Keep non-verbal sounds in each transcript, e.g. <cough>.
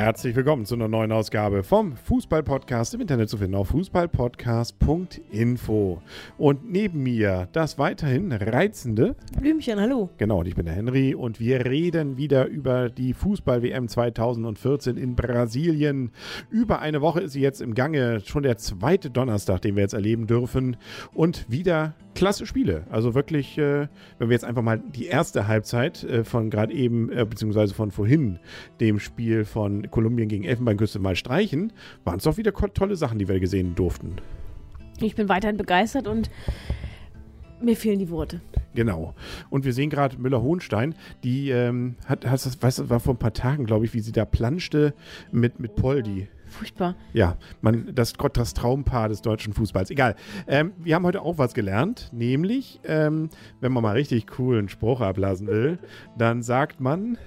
Herzlich willkommen zu einer neuen Ausgabe vom Fußball-Podcast im Internet zu finden auf fußballpodcast.info. Und neben mir das weiterhin reizende Blümchen, hallo. Genau, und ich bin der Henry und wir reden wieder über die Fußball-WM 2014 in Brasilien. Über eine Woche ist sie jetzt im Gange, schon der zweite Donnerstag, den wir jetzt erleben dürfen. Und wieder klasse Spiele. Also wirklich, äh, wenn wir jetzt einfach mal die erste Halbzeit äh, von gerade eben, äh, beziehungsweise von vorhin, dem Spiel von Kolumbien gegen Elfenbeinküste mal streichen, waren es doch wieder tolle Sachen, die wir gesehen durften. Ich bin weiterhin begeistert und mir fehlen die Worte. Genau. Und wir sehen gerade Müller-Hohenstein, die ähm, hat, hast das, weißt du, war vor ein paar Tagen, glaube ich, wie sie da planschte mit, mit Poldi. Furchtbar. Ja, man, das, das Traumpaar des deutschen Fußballs. Egal. Ähm, wir haben heute auch was gelernt, nämlich, ähm, wenn man mal richtig coolen Spruch ablassen will, dann sagt man.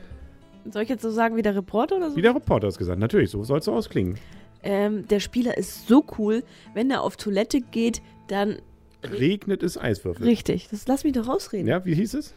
Soll ich jetzt so sagen wie der Reporter oder so? Wie der Reporter es gesagt. Natürlich, so soll es so ausklingen. Ähm, der Spieler ist so cool, wenn er auf Toilette geht, dann. Regnet es Eiswürfel. Richtig, das lass mich doch rausreden. Ja, wie hieß es?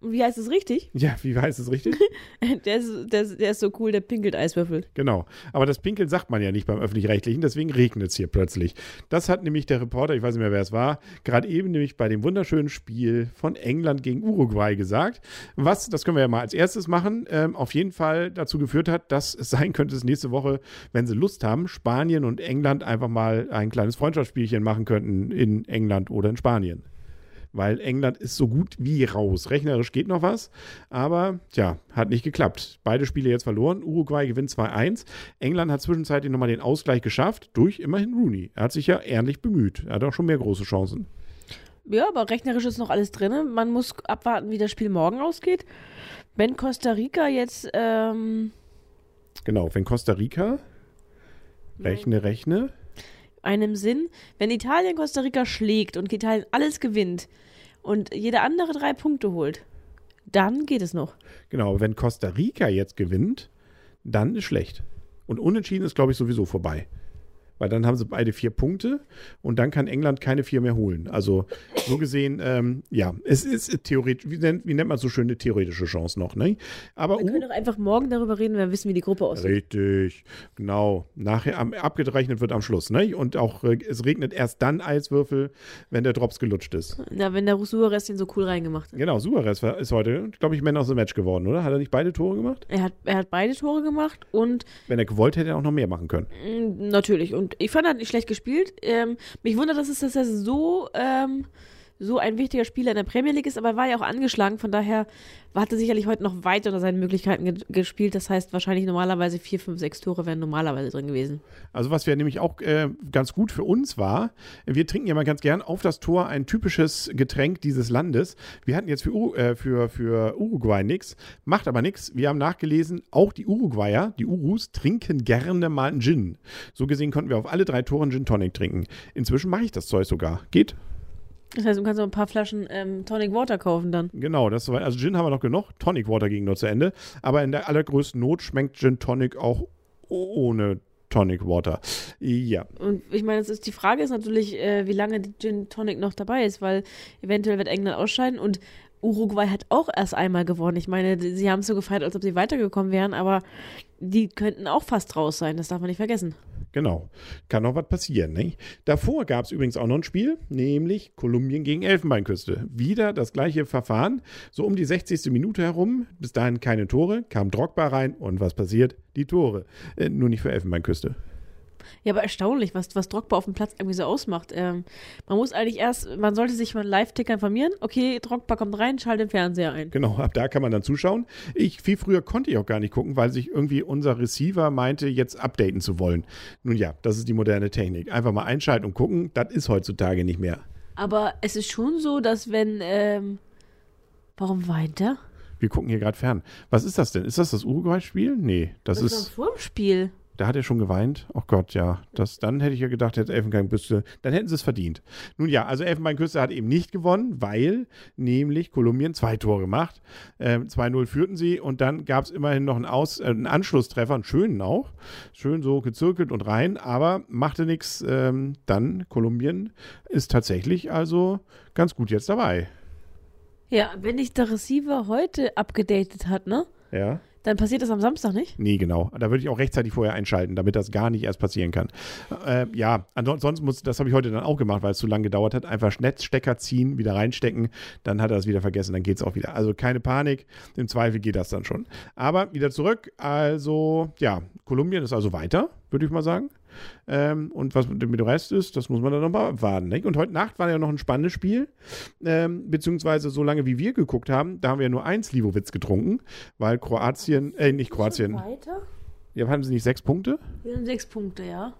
Wie heißt es richtig? <laughs> Ja, wie heißt es richtig? <laughs> der, ist, der, der, ist so cool, der pinkelt Eiswürfel. Genau. Aber das Pinkeln sagt man ja nicht beim Öffentlich-Rechtlichen, deswegen regnet es hier plötzlich. Das hat nämlich der Reporter, ich weiß nicht mehr, wer es war, gerade eben nämlich bei dem wunderschönen Spiel von England gegen Uruguay gesagt. Was, das können wir ja mal als erstes machen, ähm, auf jeden Fall dazu geführt hat, dass es sein könnte, dass nächste Woche, wenn sie Lust haben, Spanien und England einfach mal ein kleines Freundschaftsspielchen machen könnten in England oder in Spanien weil England ist so gut wie raus. Rechnerisch geht noch was, aber tja, hat nicht geklappt. Beide Spiele jetzt verloren. Uruguay gewinnt 2-1. England hat zwischenzeitlich nochmal den Ausgleich geschafft durch immerhin Rooney. Er hat sich ja ehrlich bemüht. Er hat auch schon mehr große Chancen. Ja, aber rechnerisch ist noch alles drin. Man muss abwarten, wie das Spiel morgen ausgeht. Wenn Costa Rica jetzt. Ähm genau, wenn Costa Rica. Rechne, rechne einem Sinn, wenn Italien Costa Rica schlägt und Italien alles gewinnt und jeder andere drei Punkte holt, dann geht es noch. Genau, wenn Costa Rica jetzt gewinnt, dann ist schlecht. Und unentschieden ist, glaube ich, sowieso vorbei weil dann haben sie beide vier Punkte und dann kann England keine vier mehr holen. Also so gesehen, ähm, ja, es ist theoretisch, wie nennt, wie nennt man so schön eine theoretische Chance noch, ne? Aber wir können doch einfach morgen darüber reden, wenn wir wissen, wie die Gruppe aussieht. Richtig, genau. Nachher am, abgerechnet wird am Schluss, ne? Und auch äh, es regnet erst dann Eiswürfel, wenn der Drops gelutscht ist. Na, wenn der Suarez den so cool reingemacht hat. Genau, Suarez ist heute, glaube ich, Man of the Match geworden, oder? Hat er nicht beide Tore gemacht? Er hat, er hat beide Tore gemacht und. Wenn er gewollt hätte, er auch noch mehr machen können. Natürlich. Und ich fand, hat nicht schlecht gespielt. Ähm, mich wundert, dass es dass so ähm, so ein wichtiger Spieler in der Premier League ist, aber er war ja auch angeschlagen, von daher hat er sicherlich heute noch weit unter seinen Möglichkeiten ge gespielt. Das heißt, wahrscheinlich normalerweise vier, fünf, sechs Tore wären normalerweise drin gewesen. Also was wäre nämlich auch äh, ganz gut für uns war, wir trinken ja mal ganz gern auf das Tor ein typisches Getränk dieses Landes. Wir hatten jetzt für, äh, für, für Uruguay nichts, macht aber nichts. Wir haben nachgelesen, auch die Uruguayer, die Urus, trinken gerne mal einen Gin. So gesehen konnten wir auf alle drei Toren Gin Tonic trinken. Inzwischen mache ich das Zeug sogar. Geht? Das heißt, du kannst noch ein paar Flaschen ähm, Tonic Water kaufen dann. Genau, das war, also Gin haben wir noch genug, Tonic Water ging nur zu Ende. Aber in der allergrößten Not schmeckt Gin Tonic auch ohne Tonic Water. Ja. Und ich meine, ist, die Frage ist natürlich, äh, wie lange die Gin Tonic noch dabei ist, weil eventuell wird England ausscheiden und Uruguay hat auch erst einmal gewonnen. Ich meine, sie haben es so gefeiert, als ob sie weitergekommen wären, aber die könnten auch fast raus sein, das darf man nicht vergessen. Genau. Kann noch was passieren. Ne? Davor gab es übrigens auch noch ein Spiel, nämlich Kolumbien gegen Elfenbeinküste. Wieder das gleiche Verfahren. So um die 60. Minute herum, bis dahin keine Tore, kam Drogba rein und was passiert? Die Tore. Äh, nur nicht für Elfenbeinküste. Ja, aber erstaunlich, was, was Drogba auf dem Platz irgendwie so ausmacht. Ähm, man muss eigentlich erst, man sollte sich mal Live-Ticker informieren. Okay, Drogba kommt rein, schalte den Fernseher ein. Genau, ab da kann man dann zuschauen. Ich, viel früher konnte ich auch gar nicht gucken, weil sich irgendwie unser Receiver meinte, jetzt updaten zu wollen. Nun ja, das ist die moderne Technik. Einfach mal einschalten und gucken, das ist heutzutage nicht mehr. Aber es ist schon so, dass wenn, ähm, warum weint er? Wir gucken hier gerade fern. Was ist das denn? Ist das das Uruguay-Spiel? Nee, das, das ist. Das vor dem Spiel. Da hat er schon geweint. Oh Gott, ja. Das, dann hätte ich ja gedacht, jetzt Elfenbeinküste, dann hätten sie es verdient. Nun ja, also Elfenbeinküste hat eben nicht gewonnen, weil nämlich Kolumbien zwei Tore gemacht. Ähm, 2-0 führten sie und dann gab es immerhin noch einen, Aus, äh, einen Anschlusstreffer, einen schönen auch. Schön so gezirkelt und rein, aber machte nichts. Ähm, dann Kolumbien ist tatsächlich also ganz gut jetzt dabei. Ja, wenn dich der Receiver heute abgedatet hat, ne? Ja Dann passiert das am Samstag nicht? Nee, genau. Da würde ich auch rechtzeitig vorher einschalten, damit das gar nicht erst passieren kann. Äh, ja, ansonsten muss, das habe ich heute dann auch gemacht, weil es zu lange gedauert hat. Einfach Netzstecker ziehen, wieder reinstecken, dann hat er es wieder vergessen, dann geht es auch wieder. Also keine Panik, im Zweifel geht das dann schon. Aber wieder zurück. Also, ja, Kolumbien ist also weiter, würde ich mal sagen. Ähm, und was mit dem Rest ist, das muss man dann nochmal abwarten. Nicht? Und heute Nacht war ja noch ein spannendes Spiel. Ähm, beziehungsweise so lange wie wir geguckt haben, da haben wir ja nur eins Livowitz getrunken, weil Kroatien, äh, nicht Kroatien. Weiter? Ja, haben sie nicht sechs Punkte? Wir haben sechs Punkte, ja.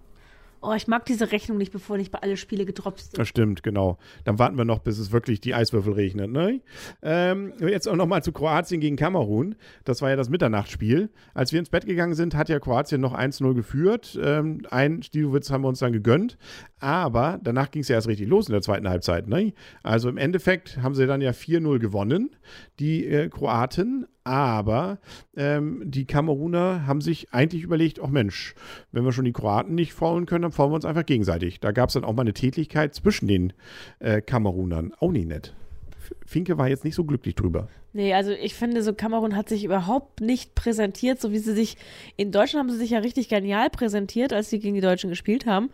Oh, ich mag diese Rechnung nicht, bevor nicht bei alle Spiele gedroppt sind. Das stimmt, genau. Dann warten wir noch, bis es wirklich die Eiswürfel regnet. Ne? Ähm, jetzt auch nochmal zu Kroatien gegen Kamerun. Das war ja das Mitternachtsspiel. Als wir ins Bett gegangen sind, hat ja Kroatien noch 1-0 geführt. Ähm, ein Stilowitz haben wir uns dann gegönnt. Aber danach ging es ja erst richtig los in der zweiten Halbzeit. Ne? Also im Endeffekt haben sie dann ja 4-0 gewonnen, die äh, Kroaten. Aber ähm, die Kameruner haben sich eigentlich überlegt, ach Mensch, wenn wir schon die Kroaten nicht faulen können, dann faulen wir uns einfach gegenseitig. Da gab es dann auch mal eine Tätigkeit zwischen den äh, Kamerunern. Auch nicht nett. Finke war jetzt nicht so glücklich drüber. Nee, also ich finde, so Kamerun hat sich überhaupt nicht präsentiert, so wie sie sich, in Deutschland haben sie sich ja richtig genial präsentiert, als sie gegen die Deutschen gespielt haben.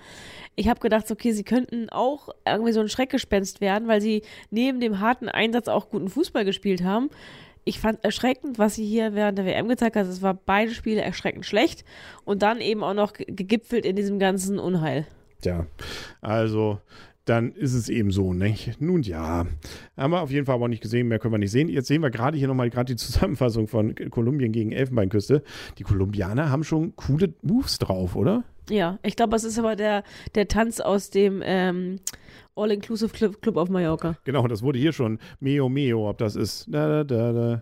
Ich habe gedacht, okay, sie könnten auch irgendwie so ein Schreckgespenst werden, weil sie neben dem harten Einsatz auch guten Fußball gespielt haben ich fand erschreckend, was sie hier während der WM gezeigt hat. Es war beide Spiele erschreckend schlecht und dann eben auch noch gegipfelt in diesem ganzen Unheil. Ja, also dann ist es eben so, nicht? Nun ja, haben wir auf jeden Fall aber nicht gesehen, mehr können wir nicht sehen. Jetzt sehen wir gerade hier nochmal gerade die Zusammenfassung von Kolumbien gegen Elfenbeinküste. Die Kolumbianer haben schon coole Moves drauf, oder? Ja, ich glaube, es ist aber der, der Tanz aus dem ähm, All-Inclusive Club, Club auf Mallorca. Genau, das wurde hier schon Meo Meo, ob das ist. Da, da, da.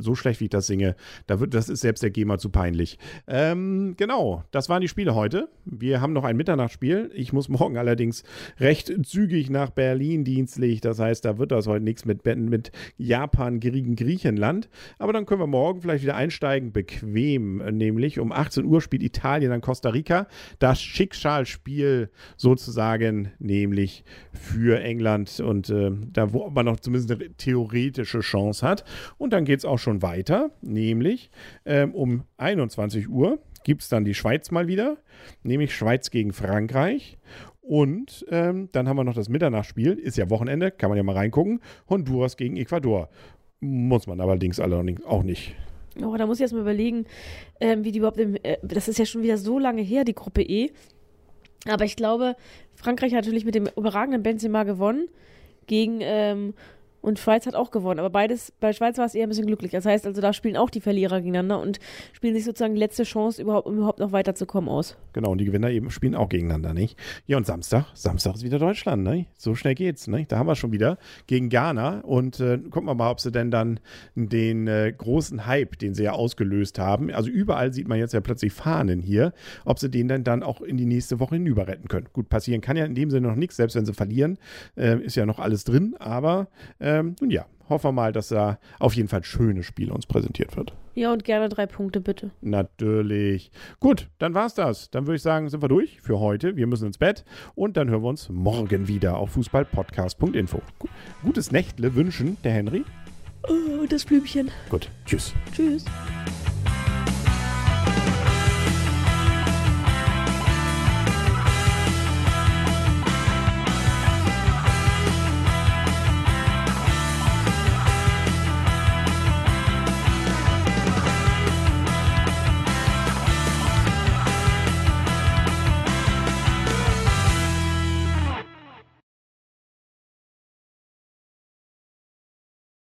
So schlecht, wie ich das singe. Da wird, das ist selbst der GEMA zu peinlich. Ähm, genau, das waren die Spiele heute. Wir haben noch ein Mitternachtsspiel. Ich muss morgen allerdings recht zügig nach Berlin dienstlich. Das heißt, da wird das heute nichts mit, mit Japan gegen Griechenland. Aber dann können wir morgen vielleicht wieder einsteigen. Bequem, nämlich um 18 Uhr spielt Italien an Costa Rica. Das Schicksalsspiel sozusagen, nämlich für England. Und äh, da, wo man noch zumindest eine theoretische Chance hat. Und dann geht es auch schon weiter, nämlich ähm, um 21 Uhr gibt es dann die Schweiz mal wieder, nämlich Schweiz gegen Frankreich. Und ähm, dann haben wir noch das Mitternachtsspiel, ist ja Wochenende, kann man ja mal reingucken. Honduras gegen Ecuador. Muss man allerdings allerdings auch nicht. Oh, da muss ich erst mal überlegen, ähm, wie die überhaupt, im, äh, das ist ja schon wieder so lange her, die Gruppe E. Aber ich glaube, Frankreich hat natürlich mit dem überragenden Benzema gewonnen gegen ähm, und Schweiz hat auch gewonnen. Aber beides, bei Schweiz war es eher ein bisschen glücklich. Das heißt also, da spielen auch die Verlierer gegeneinander und spielen sich sozusagen die letzte Chance, überhaupt, um überhaupt noch weiterzukommen aus. Genau, und die Gewinner eben spielen auch gegeneinander, nicht? Ja, und Samstag, Samstag ist wieder Deutschland, ne? So schnell geht's, ne? Da haben wir schon wieder gegen Ghana und äh, gucken wir mal, ob sie denn dann den äh, großen Hype, den sie ja ausgelöst haben, also überall sieht man jetzt ja plötzlich Fahnen hier, ob sie den dann, dann auch in die nächste Woche hinüber retten können. Gut, passieren kann ja in dem Sinne noch nichts, selbst wenn sie verlieren, äh, ist ja noch alles drin, aber ähm, nun ja, hoffen wir mal, dass da auf jeden Fall ein schönes Spiel uns präsentiert wird. Ja, und gerne drei Punkte, bitte. Natürlich. Gut, dann war's das. Dann würde ich sagen, sind wir durch für heute. Wir müssen ins Bett und dann hören wir uns morgen wieder auf fußballpodcast.info. Gutes Nächtle wünschen der Henry. Oh, das Blümchen. Gut, tschüss. Tschüss.